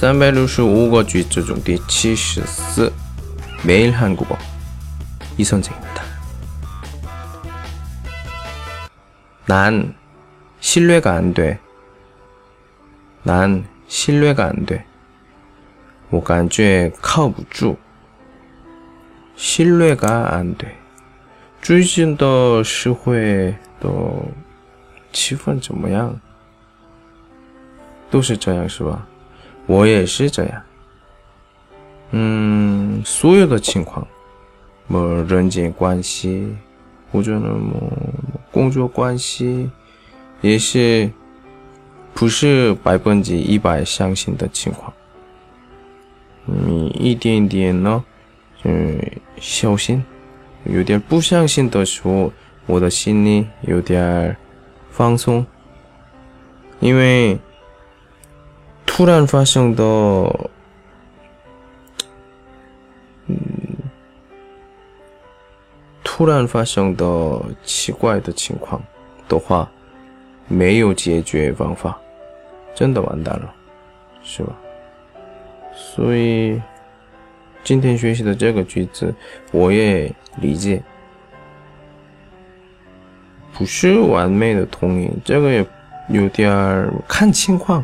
365거 쥐즈 중第 74. 매일 한국어. 이 선생입니다. 난 신뢰가 안 돼. 난 신뢰가 안 돼. 我感觉靠不住. 신뢰가 안 돼. 最近的社会的气氛怎么样？都是这样是吧？ 我也是这样。嗯，所有的情况，么人际关系，或者呢么工作关系，也是不是百分之一百相信的情况。你一点点呢，嗯，小心。有点不相信的时候，我的心里有点放松，因为突然发生的，嗯，突然发生的奇怪的情况的话，没有解决方法，真的完蛋了，是吧？所以。今天学习的这个句子，我也理解，不是完美的通音，这个也有点儿看情况，